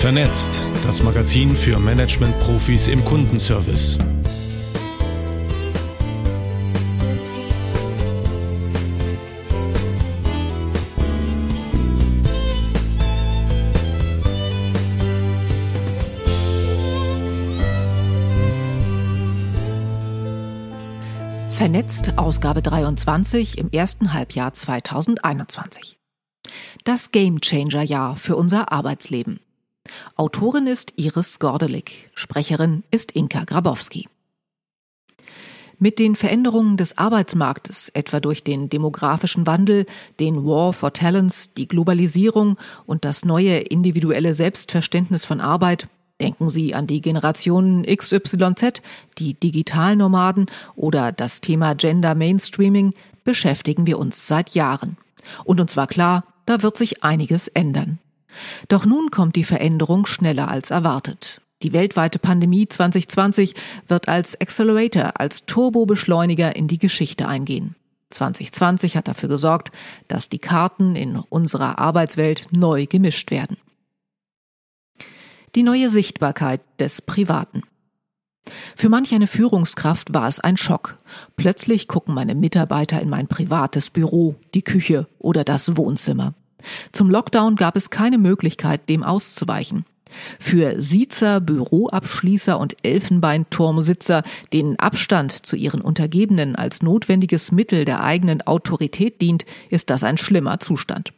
Vernetzt, das Magazin für Management-Profis im Kundenservice. Vernetzt, Ausgabe 23 im ersten Halbjahr 2021. Das Gamechanger-Jahr für unser Arbeitsleben. Autorin ist Iris Gordelik, Sprecherin ist Inka Grabowski. Mit den Veränderungen des Arbeitsmarktes, etwa durch den demografischen Wandel, den War for Talents, die Globalisierung und das neue individuelle Selbstverständnis von Arbeit, denken Sie an die Generationen XYZ, die Digitalnomaden oder das Thema Gender Mainstreaming, beschäftigen wir uns seit Jahren. Und uns war klar, da wird sich einiges ändern. Doch nun kommt die Veränderung schneller als erwartet. Die weltweite Pandemie 2020 wird als Accelerator, als Turbobeschleuniger in die Geschichte eingehen. 2020 hat dafür gesorgt, dass die Karten in unserer Arbeitswelt neu gemischt werden. Die neue Sichtbarkeit des Privaten. Für manch eine Führungskraft war es ein Schock. Plötzlich gucken meine Mitarbeiter in mein privates Büro, die Küche oder das Wohnzimmer. Zum Lockdown gab es keine Möglichkeit, dem auszuweichen. Für Siezer, Büroabschließer und Elfenbeinturmsitzer, denen Abstand zu ihren Untergebenen als notwendiges Mittel der eigenen Autorität dient, ist das ein schlimmer Zustand.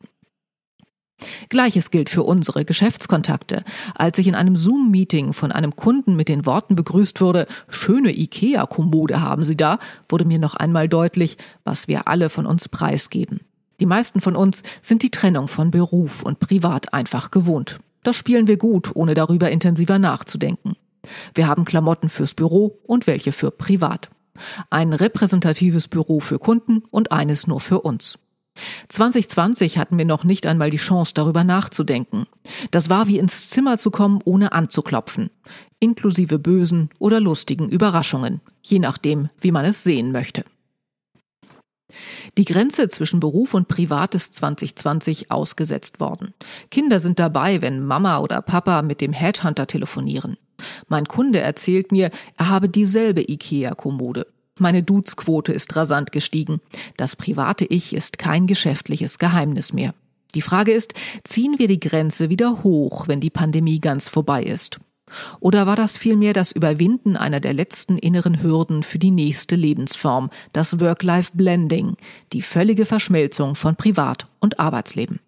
Gleiches gilt für unsere Geschäftskontakte. Als ich in einem Zoom-Meeting von einem Kunden mit den Worten begrüßt wurde, schöne IKEA-Kommode haben Sie da, wurde mir noch einmal deutlich, was wir alle von uns preisgeben. Die meisten von uns sind die Trennung von Beruf und Privat einfach gewohnt. Das spielen wir gut, ohne darüber intensiver nachzudenken. Wir haben Klamotten fürs Büro und welche für privat. Ein repräsentatives Büro für Kunden und eines nur für uns. 2020 hatten wir noch nicht einmal die Chance, darüber nachzudenken. Das war wie ins Zimmer zu kommen, ohne anzuklopfen. Inklusive bösen oder lustigen Überraschungen, je nachdem, wie man es sehen möchte. Die Grenze zwischen Beruf und Privat ist 2020 ausgesetzt worden. Kinder sind dabei, wenn Mama oder Papa mit dem Headhunter telefonieren. Mein Kunde erzählt mir, er habe dieselbe IKEA-Kommode. Meine Dudesquote ist rasant gestiegen. Das private Ich ist kein geschäftliches Geheimnis mehr. Die Frage ist, ziehen wir die Grenze wieder hoch, wenn die Pandemie ganz vorbei ist? Oder war das vielmehr das Überwinden einer der letzten inneren Hürden für die nächste Lebensform, das Work-Life-Blending, die völlige Verschmelzung von Privat- und Arbeitsleben?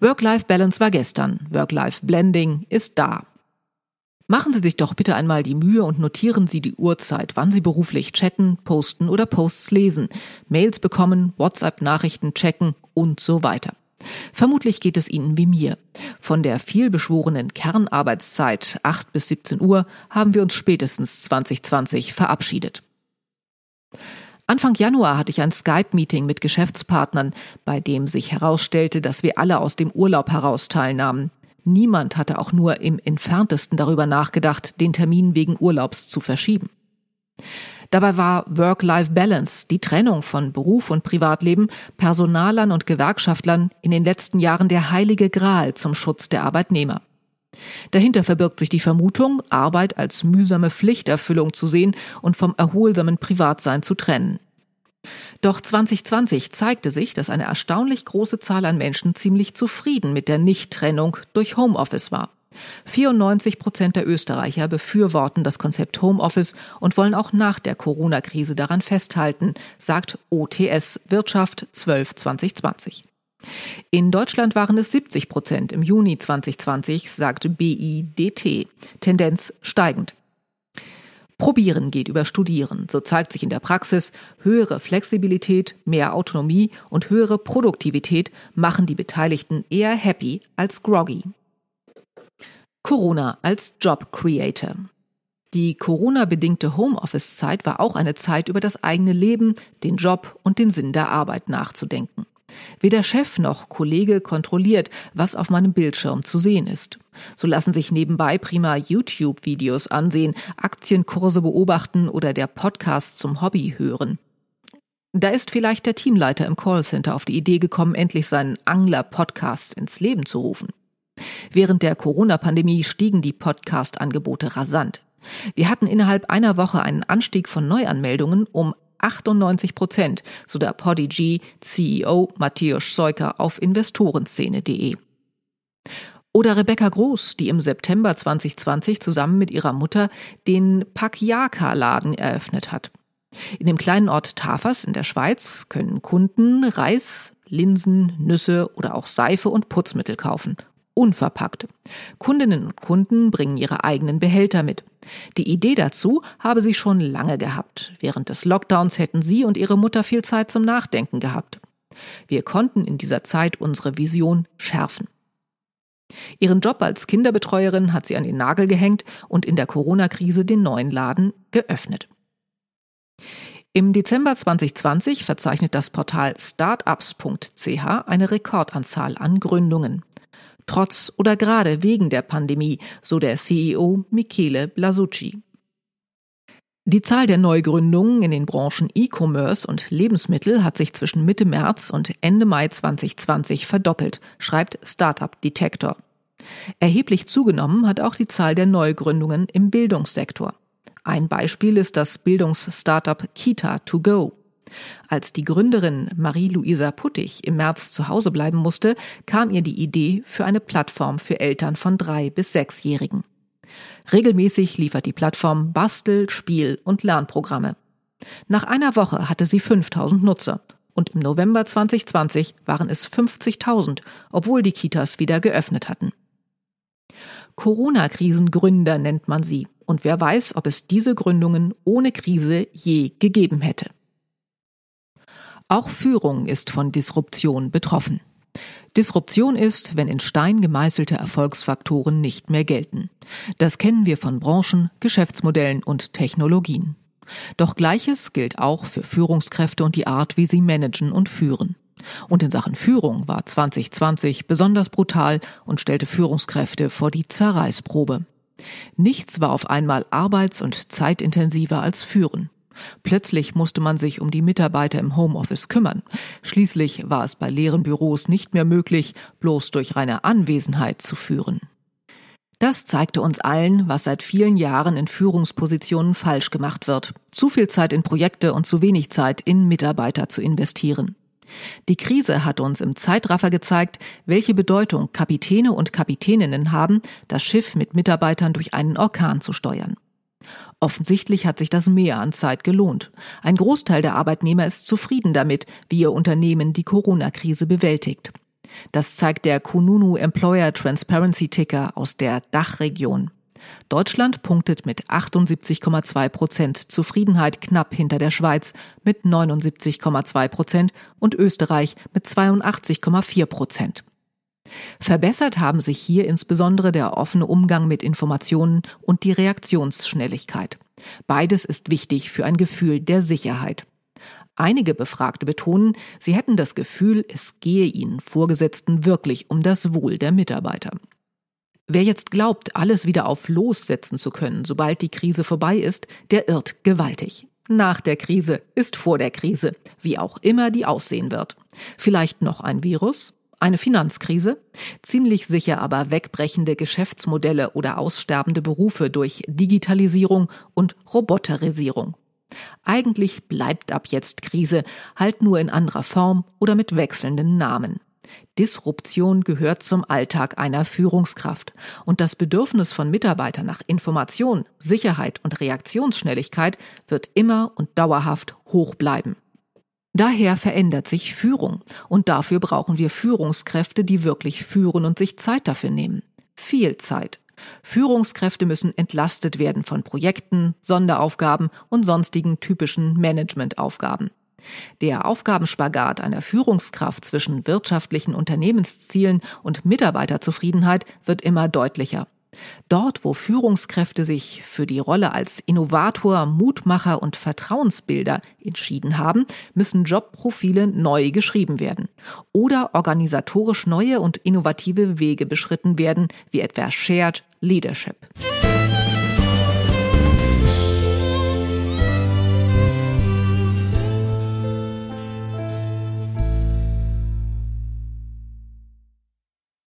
Work-Life-Balance war gestern, Work-Life-Blending ist da. Machen Sie sich doch bitte einmal die Mühe und notieren Sie die Uhrzeit, wann Sie beruflich chatten, posten oder Posts lesen, Mails bekommen, WhatsApp-Nachrichten checken und so weiter. Vermutlich geht es Ihnen wie mir. Von der vielbeschworenen Kernarbeitszeit 8 bis 17 Uhr haben wir uns spätestens 2020 verabschiedet. Anfang Januar hatte ich ein Skype-Meeting mit Geschäftspartnern, bei dem sich herausstellte, dass wir alle aus dem Urlaub heraus teilnahmen. Niemand hatte auch nur im entferntesten darüber nachgedacht, den Termin wegen Urlaubs zu verschieben. Dabei war Work-Life-Balance, die Trennung von Beruf und Privatleben, Personalern und Gewerkschaftlern in den letzten Jahren der heilige Gral zum Schutz der Arbeitnehmer. Dahinter verbirgt sich die Vermutung, Arbeit als mühsame Pflichterfüllung zu sehen und vom erholsamen Privatsein zu trennen. Doch 2020 zeigte sich, dass eine erstaunlich große Zahl an Menschen ziemlich zufrieden mit der Nichttrennung durch Homeoffice war. 94 Prozent der Österreicher befürworten das Konzept Homeoffice und wollen auch nach der Corona-Krise daran festhalten, sagt OTS Wirtschaft 12 2020. In Deutschland waren es 70 Prozent im Juni 2020, sagte BIDT. Tendenz steigend. Probieren geht über Studieren. So zeigt sich in der Praxis, höhere Flexibilität, mehr Autonomie und höhere Produktivität machen die Beteiligten eher happy als groggy. Corona als Job Creator. Die Corona-bedingte Homeoffice-Zeit war auch eine Zeit, über das eigene Leben, den Job und den Sinn der Arbeit nachzudenken. Weder Chef noch Kollege kontrolliert, was auf meinem Bildschirm zu sehen ist. So lassen sich nebenbei prima YouTube-Videos ansehen, Aktienkurse beobachten oder der Podcast zum Hobby hören. Da ist vielleicht der Teamleiter im Callcenter auf die Idee gekommen, endlich seinen Angler-Podcast ins Leben zu rufen. Während der Corona-Pandemie stiegen die Podcast-Angebote rasant. Wir hatten innerhalb einer Woche einen Anstieg von Neuanmeldungen um 98 Prozent, so der Podigy CEO Matthias Seuker auf investorenszene.de. Oder Rebecca Groß, die im September 2020 zusammen mit ihrer Mutter den Pakiaka-Laden eröffnet hat. In dem kleinen Ort Tafers in der Schweiz können Kunden Reis, Linsen, Nüsse oder auch Seife und Putzmittel kaufen. Unverpackt. Kundinnen und Kunden bringen ihre eigenen Behälter mit. Die Idee dazu habe sie schon lange gehabt. Während des Lockdowns hätten sie und ihre Mutter viel Zeit zum Nachdenken gehabt. Wir konnten in dieser Zeit unsere Vision schärfen. Ihren Job als Kinderbetreuerin hat sie an den Nagel gehängt und in der Corona-Krise den neuen Laden geöffnet. Im Dezember 2020 verzeichnet das Portal startups.ch eine Rekordanzahl an Gründungen. Trotz oder gerade wegen der Pandemie, so der CEO Michele Blasucci. Die Zahl der Neugründungen in den Branchen E-Commerce und Lebensmittel hat sich zwischen Mitte März und Ende Mai 2020 verdoppelt, schreibt Startup Detector. Erheblich zugenommen hat auch die Zahl der Neugründungen im Bildungssektor. Ein Beispiel ist das Bildungsstartup Kita2Go. Als die Gründerin Marie-Louisa Puttig im März zu Hause bleiben musste, kam ihr die Idee für eine Plattform für Eltern von drei bis sechsjährigen. Regelmäßig liefert die Plattform Bastel-, Spiel- und Lernprogramme. Nach einer Woche hatte sie 5000 Nutzer und im November 2020 waren es 50.000, obwohl die Kitas wieder geöffnet hatten. Corona-Krisengründer nennt man sie und wer weiß, ob es diese Gründungen ohne Krise je gegeben hätte. Auch Führung ist von Disruption betroffen. Disruption ist, wenn in Stein gemeißelte Erfolgsfaktoren nicht mehr gelten. Das kennen wir von Branchen, Geschäftsmodellen und Technologien. Doch Gleiches gilt auch für Führungskräfte und die Art, wie sie managen und führen. Und in Sachen Führung war 2020 besonders brutal und stellte Führungskräfte vor die Zerreißprobe. Nichts war auf einmal arbeits- und zeitintensiver als Führen. Plötzlich musste man sich um die Mitarbeiter im Homeoffice kümmern. Schließlich war es bei leeren Büros nicht mehr möglich, bloß durch reine Anwesenheit zu führen. Das zeigte uns allen, was seit vielen Jahren in Führungspositionen falsch gemacht wird. Zu viel Zeit in Projekte und zu wenig Zeit in Mitarbeiter zu investieren. Die Krise hat uns im Zeitraffer gezeigt, welche Bedeutung Kapitäne und Kapitäninnen haben, das Schiff mit Mitarbeitern durch einen Orkan zu steuern. Offensichtlich hat sich das mehr an Zeit gelohnt. Ein Großteil der Arbeitnehmer ist zufrieden damit, wie ihr Unternehmen die Corona-Krise bewältigt. Das zeigt der Kununu Employer Transparency Ticker aus der Dachregion. Deutschland punktet mit 78,2 Prozent Zufriedenheit knapp hinter der Schweiz mit 79,2 Prozent und Österreich mit 82,4 Prozent. Verbessert haben sich hier insbesondere der offene Umgang mit Informationen und die Reaktionsschnelligkeit. Beides ist wichtig für ein Gefühl der Sicherheit. Einige Befragte betonen, sie hätten das Gefühl, es gehe ihnen Vorgesetzten wirklich um das Wohl der Mitarbeiter. Wer jetzt glaubt, alles wieder auf Los setzen zu können, sobald die Krise vorbei ist, der irrt gewaltig. Nach der Krise ist vor der Krise, wie auch immer die aussehen wird. Vielleicht noch ein Virus, eine Finanzkrise, ziemlich sicher aber wegbrechende Geschäftsmodelle oder aussterbende Berufe durch Digitalisierung und Roboterisierung. Eigentlich bleibt ab jetzt Krise, halt nur in anderer Form oder mit wechselnden Namen. Disruption gehört zum Alltag einer Führungskraft und das Bedürfnis von Mitarbeitern nach Information, Sicherheit und Reaktionsschnelligkeit wird immer und dauerhaft hoch bleiben. Daher verändert sich Führung und dafür brauchen wir Führungskräfte, die wirklich führen und sich Zeit dafür nehmen. Viel Zeit. Führungskräfte müssen entlastet werden von Projekten, Sonderaufgaben und sonstigen typischen Managementaufgaben. Der Aufgabenspagat einer Führungskraft zwischen wirtschaftlichen Unternehmenszielen und Mitarbeiterzufriedenheit wird immer deutlicher. Dort, wo Führungskräfte sich für die Rolle als Innovator, Mutmacher und Vertrauensbilder entschieden haben, müssen Jobprofile neu geschrieben werden oder organisatorisch neue und innovative Wege beschritten werden, wie etwa Shared Leadership.